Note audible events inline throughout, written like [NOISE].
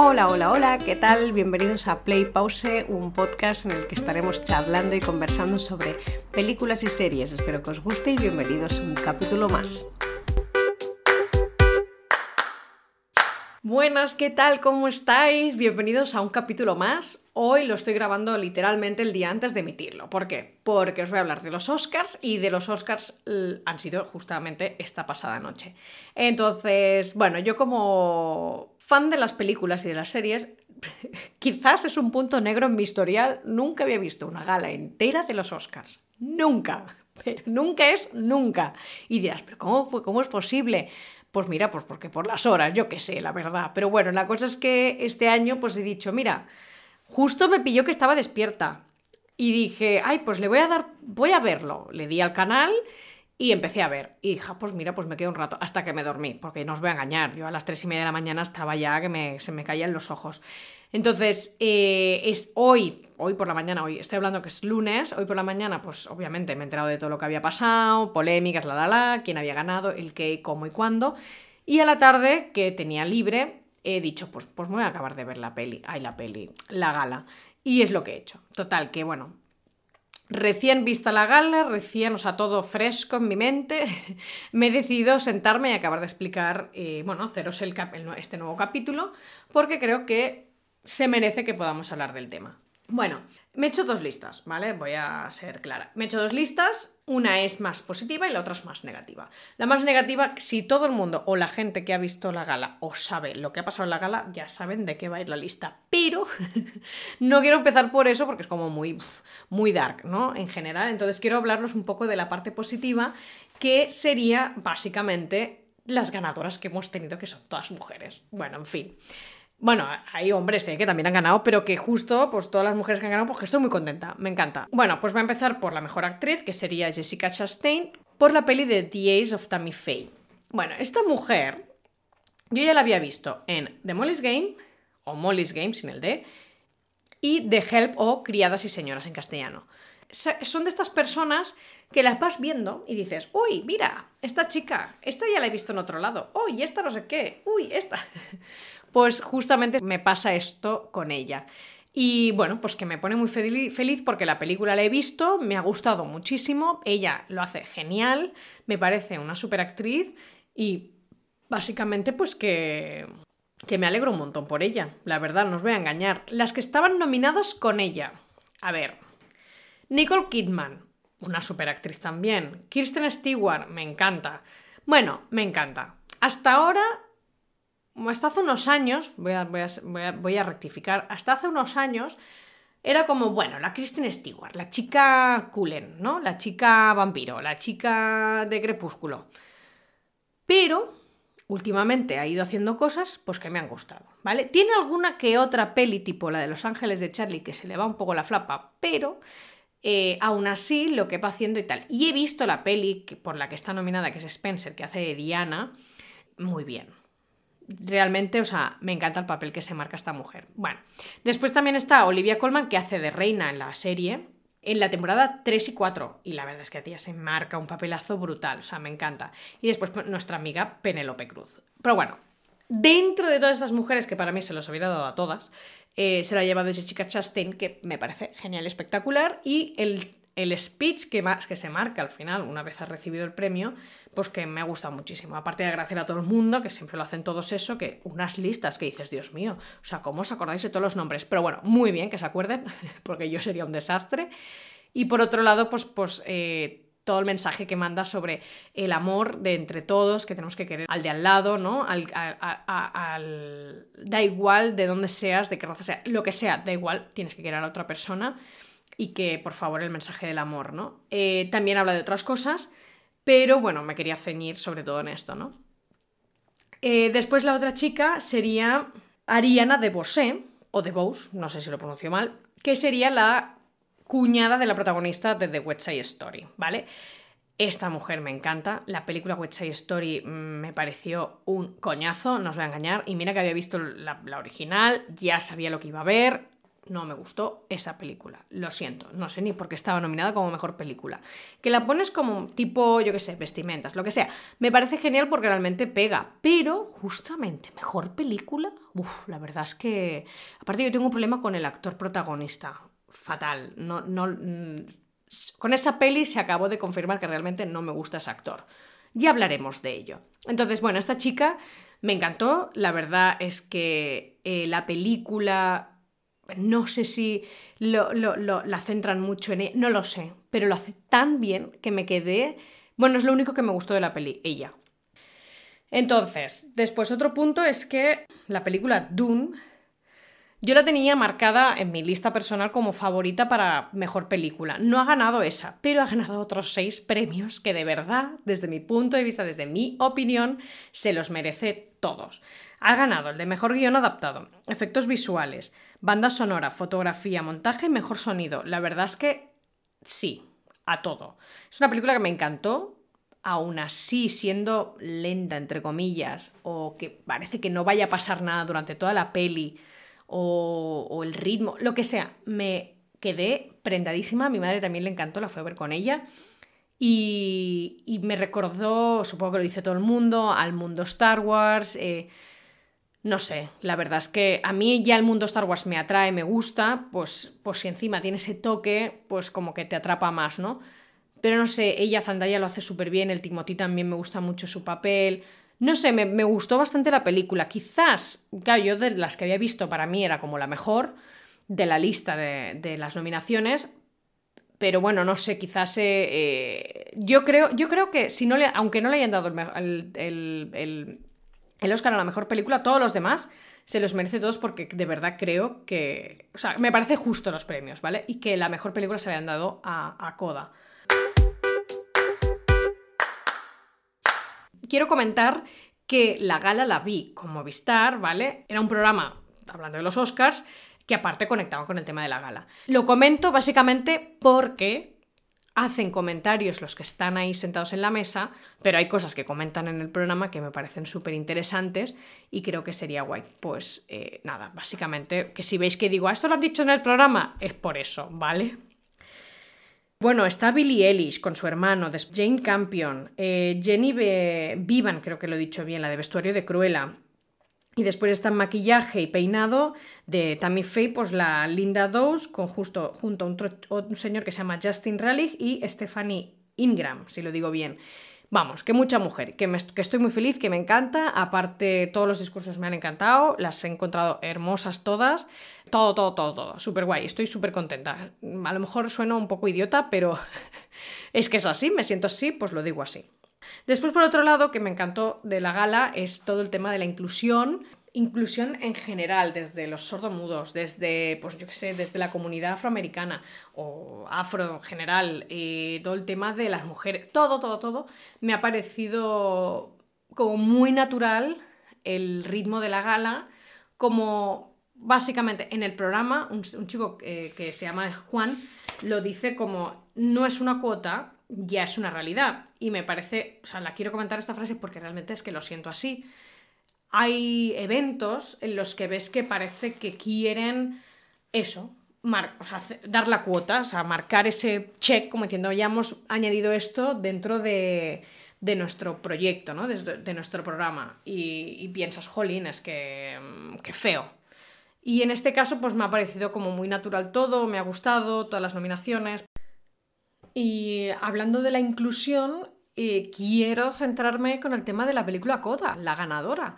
Hola, hola, hola, ¿qué tal? Bienvenidos a Play Pause, un podcast en el que estaremos charlando y conversando sobre películas y series. Espero que os guste y bienvenidos a un capítulo más. Buenas, ¿qué tal? ¿Cómo estáis? Bienvenidos a un capítulo más. Hoy lo estoy grabando literalmente el día antes de emitirlo. ¿Por qué? Porque os voy a hablar de los Oscars y de los Oscars han sido justamente esta pasada noche. Entonces, bueno, yo como fan de las películas y de las series, [LAUGHS] quizás es un punto negro en mi historial, nunca había visto una gala entera de los Oscars. Nunca. Pero [LAUGHS] nunca es nunca. Y dirás, ¿pero cómo, fue, cómo es posible? Pues mira, pues porque por las horas, yo qué sé, la verdad. Pero bueno, la cosa es que este año pues he dicho, mira, justo me pilló que estaba despierta. Y dije, ay, pues le voy a dar, voy a verlo. Le di al canal y empecé a ver. Y hija, pues mira, pues me quedé un rato hasta que me dormí, porque no os voy a engañar. Yo a las tres y media de la mañana estaba ya que se me caían los ojos. Entonces, eh, es hoy, hoy por la mañana, hoy estoy hablando que es lunes, hoy por la mañana, pues obviamente me he enterado de todo lo que había pasado, polémicas, la la la, quién había ganado, el qué, cómo y cuándo. Y a la tarde, que tenía libre, he dicho, pues, pues me voy a acabar de ver la peli, ay, la peli, la gala. Y es lo que he hecho. Total, que bueno, Recién vista la gala, recién, o sea, todo fresco en mi mente, [LAUGHS] me he decidido sentarme y acabar de explicar, eh, bueno, haceros el, este nuevo capítulo, porque creo que se merece que podamos hablar del tema. Bueno, me he hecho dos listas, ¿vale? Voy a ser clara. Me he hecho dos listas, una es más positiva y la otra es más negativa. La más negativa, si todo el mundo o la gente que ha visto la gala o sabe lo que ha pasado en la gala, ya saben de qué va a ir la lista. Pero [LAUGHS] no quiero empezar por eso porque es como muy, muy dark, ¿no? En general. Entonces quiero hablarnos un poco de la parte positiva, que sería básicamente las ganadoras que hemos tenido, que son todas mujeres. Bueno, en fin. Bueno, hay hombres eh, que también han ganado, pero que justo, pues todas las mujeres que han ganado, pues que estoy muy contenta, me encanta. Bueno, pues voy a empezar por la mejor actriz, que sería Jessica Chastain, por la peli de The Ace of Tammy Faye. Bueno, esta mujer, yo ya la había visto en The Molly's Game, o Molly's Game sin el D, y The Help o Criadas y Señoras en castellano. Son de estas personas que las vas viendo y dices, uy, mira, esta chica, esta ya la he visto en otro lado, uy, esta no sé qué, uy, esta. [LAUGHS] Pues justamente me pasa esto con ella. Y bueno, pues que me pone muy feliz porque la película la he visto, me ha gustado muchísimo, ella lo hace genial, me parece una super actriz y básicamente pues que, que me alegro un montón por ella, la verdad, no os voy a engañar. Las que estaban nominadas con ella, a ver, Nicole Kidman, una super actriz también, Kirsten Stewart, me encanta. Bueno, me encanta. Hasta ahora hasta hace unos años, voy a, rectificar, hasta hace unos años era como, bueno, la Kristen Stewart, la chica Cullen, ¿no? La chica vampiro, la chica de crepúsculo. Pero últimamente ha ido haciendo cosas pues que me han gustado, ¿vale? Tiene alguna que otra peli tipo la de Los Ángeles de Charlie que se le va un poco la flapa, pero eh, aún así lo que va haciendo y tal. Y he visto la peli por la que está nominada, que es Spencer, que hace de Diana, muy bien realmente, o sea, me encanta el papel que se marca esta mujer. Bueno, después también está Olivia Colman, que hace de reina en la serie, en la temporada 3 y 4. Y la verdad es que a ti se marca un papelazo brutal, o sea, me encanta. Y después pues, nuestra amiga Penélope Cruz. Pero bueno, dentro de todas estas mujeres, que para mí se los hubiera dado a todas, eh, se la ha llevado Jessica Chastain, que me parece genial, espectacular. Y el el speech que, que se marca al final, una vez ha recibido el premio, pues que me ha gustado muchísimo. Aparte de agradecer a todo el mundo, que siempre lo hacen todos eso, que unas listas que dices, Dios mío, o sea, ¿cómo os acordáis de todos los nombres? Pero bueno, muy bien que se acuerden, [LAUGHS] porque yo sería un desastre. Y por otro lado, pues, pues eh, todo el mensaje que manda sobre el amor de entre todos, que tenemos que querer al de al lado, ¿no? Al, da igual de dónde seas, de qué raza sea, lo que sea, da igual, tienes que querer a la otra persona y que por favor el mensaje del amor, ¿no? Eh, también habla de otras cosas, pero bueno, me quería ceñir sobre todo en esto, ¿no? Eh, después la otra chica sería Ariana de Bosé, o de Bose, no sé si lo pronuncio mal, que sería la cuñada de la protagonista de The West Side Story, ¿vale? Esta mujer me encanta. La película West Side Story mm, me pareció un coñazo, no os voy a engañar. Y mira que había visto la, la original, ya sabía lo que iba a ver no me gustó esa película. Lo siento, no sé ni por qué estaba nominada como mejor película. Que la pones como tipo, yo qué sé, vestimentas, lo que sea. Me parece genial porque realmente pega. Pero, justamente, mejor película. Uf, la verdad es que. Aparte, yo tengo un problema con el actor protagonista. Fatal. No, no, mm, con esa peli se acabó de confirmar que realmente no me gusta ese actor. Ya hablaremos de ello. Entonces, bueno, esta chica me encantó. La verdad es que eh, la película no sé si lo, la centran mucho en ella, no lo sé, pero lo hace tan bien que me quedé... Bueno, es lo único que me gustó de la peli, ella. Entonces, después otro punto es que la película Dune, yo la tenía marcada en mi lista personal como favorita para mejor película. No ha ganado esa, pero ha ganado otros seis premios que de verdad, desde mi punto de vista, desde mi opinión, se los merece todos. Ha ganado el de mejor guion adaptado, efectos visuales, banda sonora, fotografía, montaje mejor sonido. La verdad es que sí, a todo. Es una película que me encantó, aún así siendo lenta, entre comillas, o que parece que no vaya a pasar nada durante toda la peli, o, el ritmo, lo que sea, me quedé prendadísima. A mi madre también le encantó, la fue a ver con ella. Y, me recordó, supongo que lo dice todo el mundo, al mundo Star Wars. Eh, no sé, la verdad es que a mí ya el mundo Star Wars me atrae, me gusta, pues, pues si encima tiene ese toque, pues como que te atrapa más, ¿no? Pero no sé, ella Zandaya lo hace súper bien, el Timothy también me gusta mucho su papel. No sé, me, me, gustó bastante la película. Quizás, claro, yo de las que había visto para mí era como la mejor de la lista de, de las nominaciones. Pero bueno, no sé, quizás eh, eh, yo, creo, yo creo que si no le, aunque no le hayan dado el, el el Oscar a la mejor película, todos los demás se los merece todos porque de verdad creo que. O sea, me parece justo los premios, ¿vale? Y que la mejor película se le han dado a, a Coda. Quiero comentar que la gala la vi con Movistar, ¿vale? Era un programa, hablando de los Oscars, que aparte conectaba con el tema de la gala. Lo comento básicamente porque hacen comentarios los que están ahí sentados en la mesa, pero hay cosas que comentan en el programa que me parecen súper interesantes y creo que sería guay. Pues eh, nada, básicamente, que si veis que digo, ah, esto lo han dicho en el programa, es por eso, ¿vale? Bueno, está Billie Ellis con su hermano, Jane Campion, eh, Jenny Vivan, creo que lo he dicho bien, la de vestuario de Cruella, y después está maquillaje y peinado de Tammy Faye, pues la Linda Dawes, con justo, junto a un, señor que se llama Justin Raleigh y Stephanie Ingram, si lo digo bien. Vamos, que mucha mujer, que, que, estoy muy feliz, que me encanta. Aparte, todos los discursos me han encantado, las he encontrado hermosas todas. Todo, todo, todo, todo. Súper guay, estoy súper contenta. A lo mejor sueno un poco idiota, pero [LAUGHS] es que es así, me siento así, pues lo digo así. Después, por otro lado, que me encantó de la gala es todo el tema de la inclusión, inclusión en general, desde los sordomudos, desde, pues yo qué sé, desde la comunidad afroamericana o afro en general, y todo el tema de las mujeres, todo, todo, todo, me ha parecido como muy natural el ritmo de la gala, como básicamente en el programa, un, chico que, que se llama Juan lo dice como no es una cuota, ya es una realidad. Y me parece, o sea, la quiero comentar esta frase porque realmente es que lo siento así. Hay eventos en los que ves que parece que quieren eso, o sea, dar la cuota, o sea, marcar ese check, como diciendo, ya hemos añadido esto dentro de, de nuestro proyecto, ¿no? De, nuestro programa. Y, y, piensas, jolín, es que, que feo. Y en este caso, pues me ha parecido como muy natural todo, me ha gustado, todas las nominaciones. Y hablando de la inclusión, eh, quiero centrarme con el tema de la película Coda, la ganadora.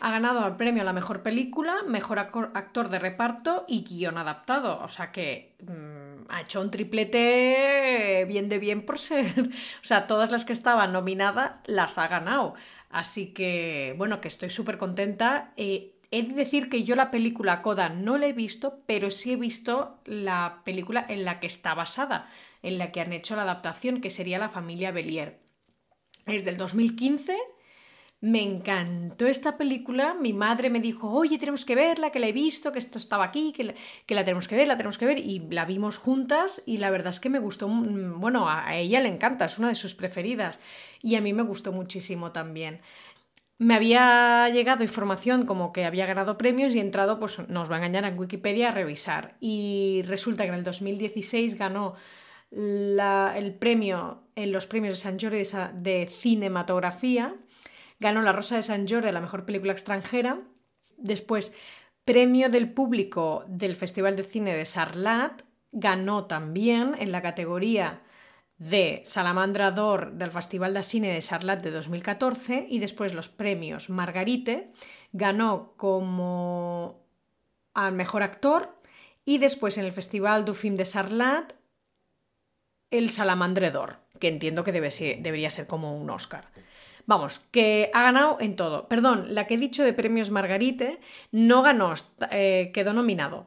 Ha ganado el premio a la mejor película, mejor actor de reparto y guion adaptado. O sea que mm, ha hecho un triplete bien de bien por ser. [LAUGHS] O sea, todas las que estaban nominadas las ha ganado. Así que, bueno, que estoy súper contenta. Eh, he de decir que yo la película Coda no la he visto, pero sí he visto la película en la que está basada en la que han hecho la adaptación, que sería La familia Belier. Es del 2015. Me encantó esta película. Mi madre me dijo, oye, tenemos que verla, que la he visto, que esto estaba aquí, que la, que la tenemos que ver, la tenemos que ver. Y la vimos juntas y la verdad es que me gustó, bueno, a ella le encanta, es una de sus preferidas. Y a mí me gustó muchísimo también. me había llegado información como que había ganado premios y he entrado, pues nos va a engañar en Wikipedia a revisar. Y resulta que en el 2016 ganó el premio en los premios de San Jordi de cinematografía, ganó La Rosa de San Jordi, la mejor película extranjera, después premio del público del Festival de Cine de Sarlat, ganó también en la categoría de Salamandra d'Or del Festival de Cine de Sarlat de 2014 y después los premios Margarite, ganó como al mejor actor. Y después en el Festival du Film de Sarlat el Salamandre d'Or, que entiendo que debe debería ser como un Oscar. Vamos, que ha ganado en todo. Perdón, la que he dicho de premios Margarite no ganó, eh, quedó nominado.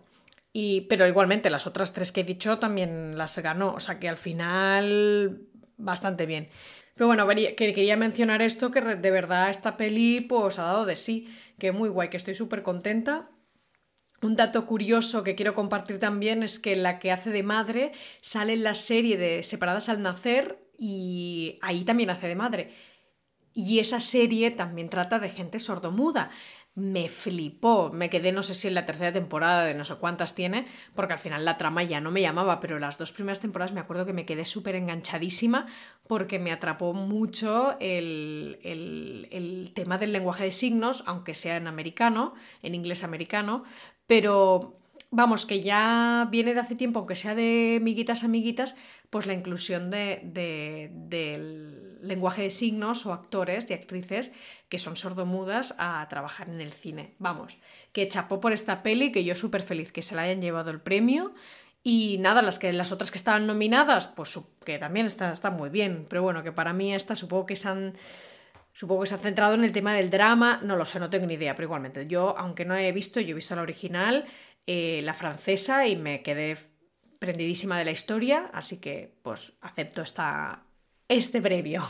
Y, pero igualmente las otras tres que he dicho también las ganó. O sea que al final bastante bien. Pero bueno, que quería mencionar esto, que de verdad esta peli pues ha dado de sí, que muy guay, que estoy súper contenta. Un dato curioso que quiero compartir también es que la que hace de madre sale en la serie de Separadas al Nacer y ahí también hace de madre. Y esa serie también trata de gente sordomuda. Me flipó, me quedé no sé si en la tercera temporada de no sé cuántas tiene, porque al final la trama ya no me llamaba, pero las dos primeras temporadas me acuerdo que me quedé súper enganchadísima porque me atrapó mucho el, el, el tema del lenguaje de signos, aunque sea en americano, en inglés americano, pero vamos, que ya viene de hace tiempo, aunque sea de miguitas amiguitas, pues la inclusión de, del lenguaje de signos o actores y actrices que son sordomudas a trabajar en el cine. Vamos, que chapó por esta peli, que yo súper feliz que se la hayan llevado el premio. Y nada, las, que, las otras que estaban nominadas, pues que también están, están muy bien. Pero bueno, que para mí esta supongo que se han Supongo que se ha centrado en el tema del drama, no lo sé, no tengo ni idea, pero igualmente, yo, aunque no he visto, yo he visto la original, eh, la francesa, y me quedé prendidísima de la historia, así que pues acepto esta, este previo.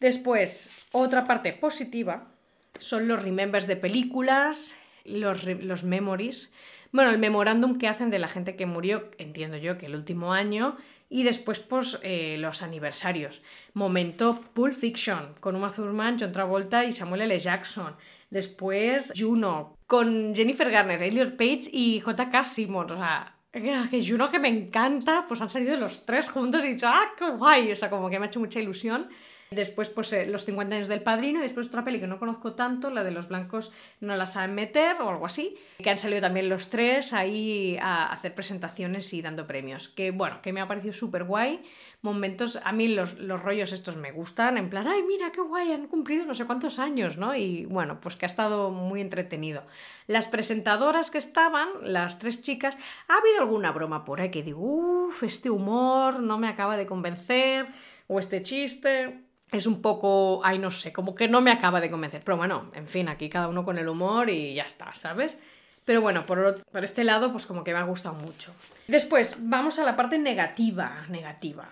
Después, otra parte positiva son los remembers de películas, los, los memories, bueno, el memorándum que hacen de la gente que murió, entiendo yo que el último año, y después, pues, eh, los aniversarios. Momento Pulp Fiction, con Uma Thurman, John Travolta y Samuel L. Jackson. Después, Juno, con Jennifer Garner, Elliot Page y J.K. Simmons. O sea, que Juno que me encanta, pues han salido los tres juntos y he dicho, ¡ah, qué guay! O sea, como que me ha hecho mucha ilusión. Después, pues eh, los 50 años del padrino. Y después otra peli que no conozco tanto, la de los blancos no la saben meter o algo así. Que han salido también los tres ahí a hacer presentaciones y dando premios. Que bueno, que me ha parecido súper guay. Momentos, a mí los, los rollos estos me gustan. En plan, ay, mira qué guay, han cumplido no sé cuántos años, ¿no? Y bueno, pues que ha estado muy entretenido. Las presentadoras que estaban, las tres chicas, ha habido alguna broma por ahí que digo, uff, este humor no me acaba de convencer. O este chiste, es un poco, ay, no sé, como que no me acaba de convencer. Pero bueno, en fin, aquí cada uno con el humor y ya está, ¿sabes? Pero bueno, por, por este lado, pues como que me ha gustado mucho. Después, vamos a la parte negativa. Negativa.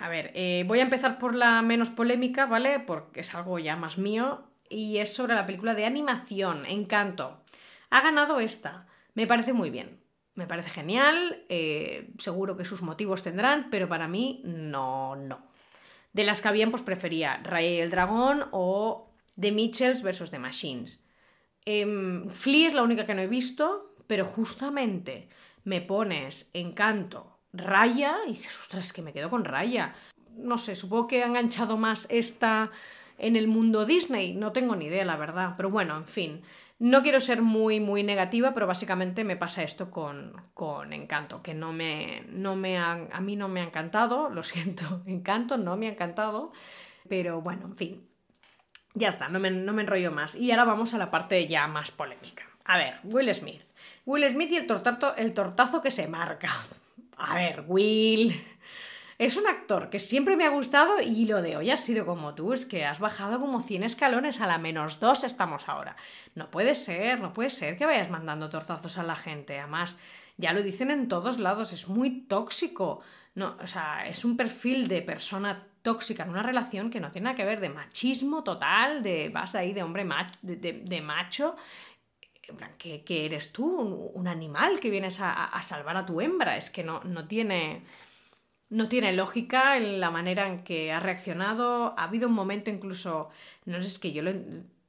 A ver, eh, voy a empezar por la menos polémica, ¿vale? Porque es algo ya más mío. Y es sobre la película de animación, Encanto. Ha ganado esta. Me parece muy bien. Me parece genial. Eh, seguro que sus motivos tendrán, pero para mí no, no. De las que habían, pues prefería Ray el Dragón o The Mitchells versus The Machines. Eh, Flea es la única que no he visto, pero justamente me pones Encanto, Raya, y dices, ostras, que me quedo con Raya. No sé, supongo que ha enganchado más esta en el mundo Disney, no tengo ni idea, la verdad. Pero bueno, en fin. No quiero ser muy, muy negativa, pero básicamente me pasa esto con, con Encanto, que no me, no me a mí no me ha encantado, [LAUGHS] lo siento, Encanto no me ha encantado, pero bueno, en fin, ya está, no me, no me enrollo más. Y ahora vamos a la parte ya más polémica. A ver, Will Smith. Will Smith y el, tortazo, el tortazo que se marca. [LAUGHS] A ver, Will... Es un actor que siempre me ha gustado y lo de hoy ha sido como tú, es que has bajado como 100 escalones, a la menos 2 estamos ahora. No puede ser, no puede ser que vayas mandando tortazos a la gente. Además, ya lo dicen en todos lados, es muy tóxico. No, o sea, es un perfil de persona tóxica en una relación que no tiene nada que ver de machismo total, de vas ahí de hombre macho, de, macho. Que, eres tú, un, animal que vienes a, a, salvar a tu hembra. Es que no, no tiene no tiene lógica en la manera en que ha reaccionado. Ha habido un momento incluso, no sé, es que yo lo...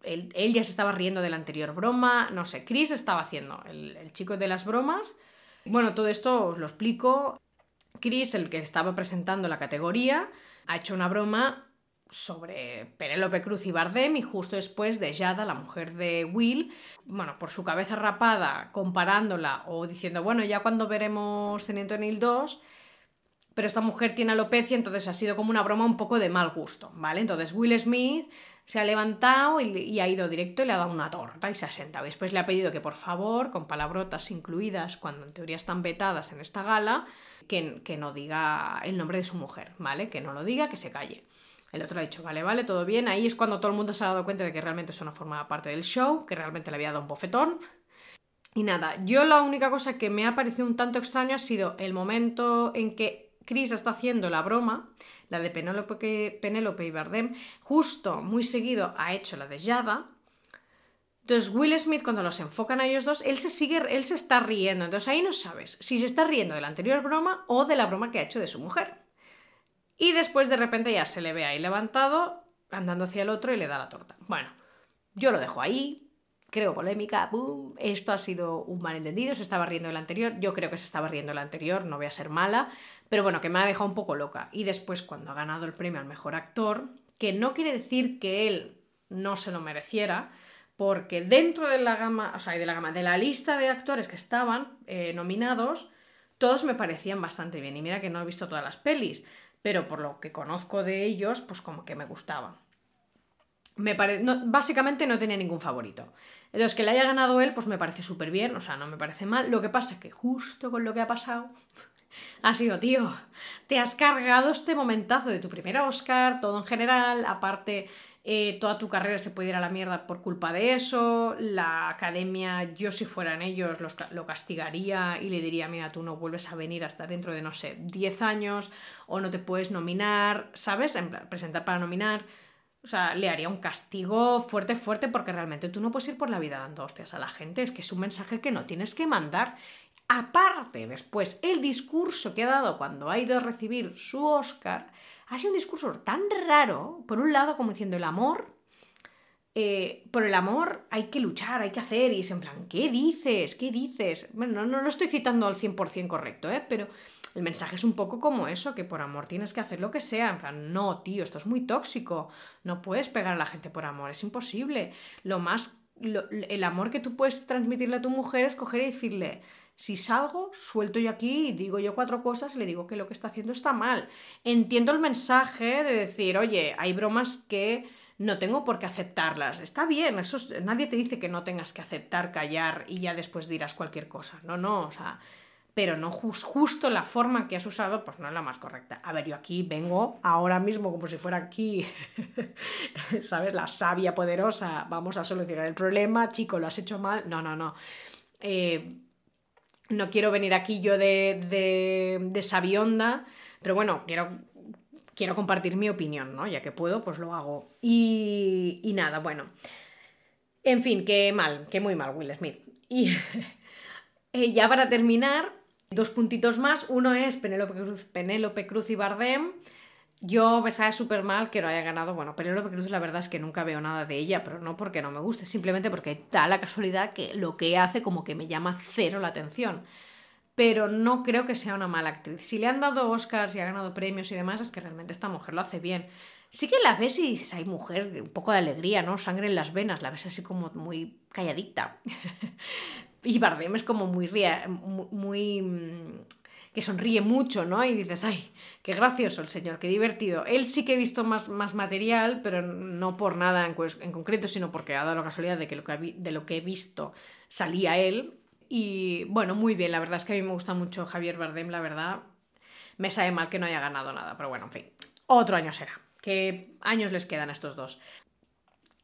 Él, ya se estaba riendo de la anterior broma, no sé, Chris estaba haciendo, el, el chico de las bromas. Bueno, todo esto os lo explico. Chris, el que estaba presentando la categoría, ha hecho una broma sobre Penélope Cruz y Bardem y justo después de Yada, la mujer de Will, bueno, por su cabeza rapada, comparándola o diciendo, bueno, ya cuando veremos Teniente Neil 2, pero esta mujer tiene alopecia, entonces ha sido como una broma un poco de mal gusto, ¿vale? Entonces Will Smith se ha levantado y, ha ido directo y le ha dado una torta y se ha sentado. Y después le ha pedido que por favor, con palabrotas incluidas, cuando en teoría están vetadas en esta gala, que, que no diga el nombre de su mujer, ¿vale? Que no lo diga, que se calle. El otro ha dicho, vale, vale, todo bien. Ahí es cuando todo el mundo se ha dado cuenta de que realmente eso no formaba parte del show, que realmente le había dado un bofetón. Y nada, yo la única cosa que me ha parecido un tanto extraño ha sido el momento en que Chris está haciendo la broma, la de Penélope, y Bardem, justo muy seguido ha hecho la de Yada. Entonces Will Smith cuando los enfocan a ellos dos, él se sigue, él se está riendo. Entonces ahí no sabes si se está riendo de la anterior broma o de la broma que ha hecho de su mujer. Y después de repente ya se le ve ahí levantado, andando hacia el otro y le da la torta. Bueno, yo lo dejo ahí, creo polémica, boom, esto ha sido un malentendido, se estaba riendo el anterior, yo creo que se estaba riendo el anterior, no voy a ser mala, pero bueno, que me ha dejado un poco loca. Y después cuando ha ganado el premio al mejor actor, que no quiere decir que él no se lo mereciera, porque dentro de la gama, o sea, de la gama, de la lista de actores que estaban eh, nominados, todos me parecían bastante bien. Y mira que no he visto todas las pelis, pero por lo que conozco de ellos, pues como que me gustaba. Me básicamente no tenía ningún favorito. Entonces, que le haya ganado él, pues me parece súper bien, o sea, no me parece mal. Lo que pasa es que justo con lo que ha pasado, ha sido, tío, te has cargado este momentazo de tu primer Oscar, todo en general, aparte eh, toda tu carrera se puede ir a la mierda por culpa de eso, la academia, yo si fueran ellos, lo castigaría y le diría, mira, tú no vuelves a venir hasta dentro de, no sé, 10 años, o no te puedes nominar, ¿sabes? En presentar para nominar. O sea, le haría un castigo fuerte, fuerte, porque realmente tú no puedes ir por la vida dando hostias a la gente. Es que es un mensaje que no tienes que mandar. Aparte, después, el discurso que ha dado cuando ha ido a recibir su Oscar ha sido un discurso tan raro, por un lado como diciendo el amor, eh, por el amor hay que luchar, hay que hacer, y es en plan, ¿qué dices? ¿Qué dices? Bueno, no, lo estoy citando al 100% correcto, ¿eh? pero el mensaje es un poco como eso, que por amor tienes que hacer lo que sea, en plan, no, tío, esto es muy tóxico, no puedes pegar a la gente por amor, es imposible. Lo más, el amor que tú puedes transmitirle a tu mujer es coger y decirle, si salgo, suelto yo aquí digo yo cuatro cosas y le digo que lo que está haciendo está mal. Entiendo el mensaje de decir, oye, hay bromas que no tengo por qué aceptarlas. Está bien, eso nadie te dice que no tengas que aceptar, callar y ya después dirás cualquier cosa. No, no, o sea, pero no justo la forma que has usado, pues no es la más correcta. A ver, yo aquí vengo ahora mismo como si fuera aquí, [LAUGHS] ¿sabes? La sabia poderosa, vamos a solucionar el problema, chico, lo has hecho mal. No, no, no. Eh, no quiero venir aquí yo de, de, de sabionda, pero bueno, quiero, quiero compartir mi opinión, ¿no? Ya que puedo, pues lo hago. Y, y nada, bueno. En fin, que mal, que muy mal Will Smith. Y [LAUGHS] eh, ya para terminar, dos puntitos más. Uno es Penélope Cruz, Penélope Cruz y Bardem. Yo me sabe súper mal que no haya ganado. Bueno, Penélope Cruz la verdad es que nunca veo nada de ella, pero no porque no me guste, simplemente porque da la casualidad que lo que hace como que me llama cero la atención. Pero no creo que sea una mala actriz. Si le han dado Oscars y ha ganado premios y demás, es que realmente esta mujer lo hace bien. Sí que la ves y dices, hay mujer, un poco de alegría, ¿no? Sangre en las venas, la ves así como muy calladita. [LAUGHS] y Bardem es como muy, muy mm, que sonríe mucho, ¿no? Y dices, ay, qué gracioso el señor, qué divertido. Él sí que he visto más, más material, pero no por nada en, en, concreto, sino porque ha dado la casualidad de que, lo que de lo que he visto salía él. Y bueno, muy bien, la verdad es que a mí me gusta mucho Javier Bardem, la verdad. Me sabe mal que no haya ganado nada, pero bueno, en fin, otro año será. ¿Qué años les quedan a estos dos?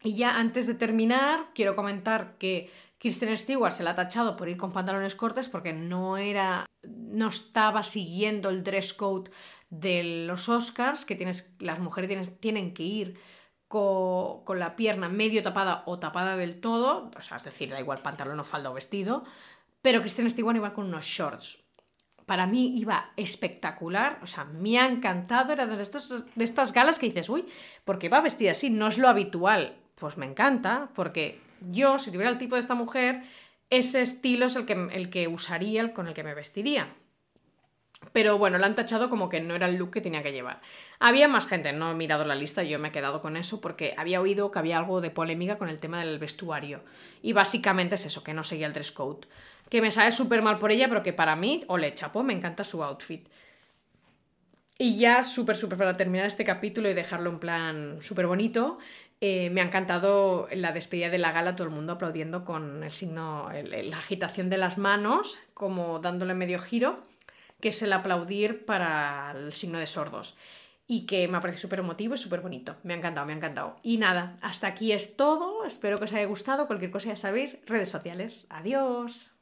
Y ya antes de terminar, quiero comentar que Kristen Stewart se la ha tachado por ir con pantalones cortos porque no era no estaba siguiendo el dress code de los Oscars, que tienes, las mujeres tienen que ir con, la pierna medio tapada o tapada del todo, o sea, es decir, da igual pantalón o falda o vestido, pero Kristen Stewart igual con unos shorts. para mí iba espectacular, o sea, me ha encantado, era de, de estas galas que dices, uy, porque va vestida así, no es lo habitual, pues me encanta, porque yo, si tuviera el tipo de esta mujer, ese estilo es el que, el que usaría, con el que me vestiría. Pero bueno, lo han tachado como que no era el look que tenía que llevar. Había más gente, no he mirado la lista, yo me he quedado con eso porque había oído que había algo de polémica con el tema del vestuario. Y básicamente es eso, que no seguía el dress code. Que me sale súper mal por ella, pero que para mí, o le chapo, me encanta su outfit. Y ya súper, súper para terminar este capítulo y dejarlo en plan súper bonito, eh, me ha encantado la despedida de la gala, todo el mundo aplaudiendo con el signo, la agitación de las manos, como dándole medio giro que es el aplaudir para el signo de sordos. Y que me ha parecido súper emotivo y súper bonito. Me ha encantado, me ha encantado. Y nada, hasta aquí es todo. Espero que os haya gustado. Cualquier cosa ya sabéis, redes sociales. Adiós.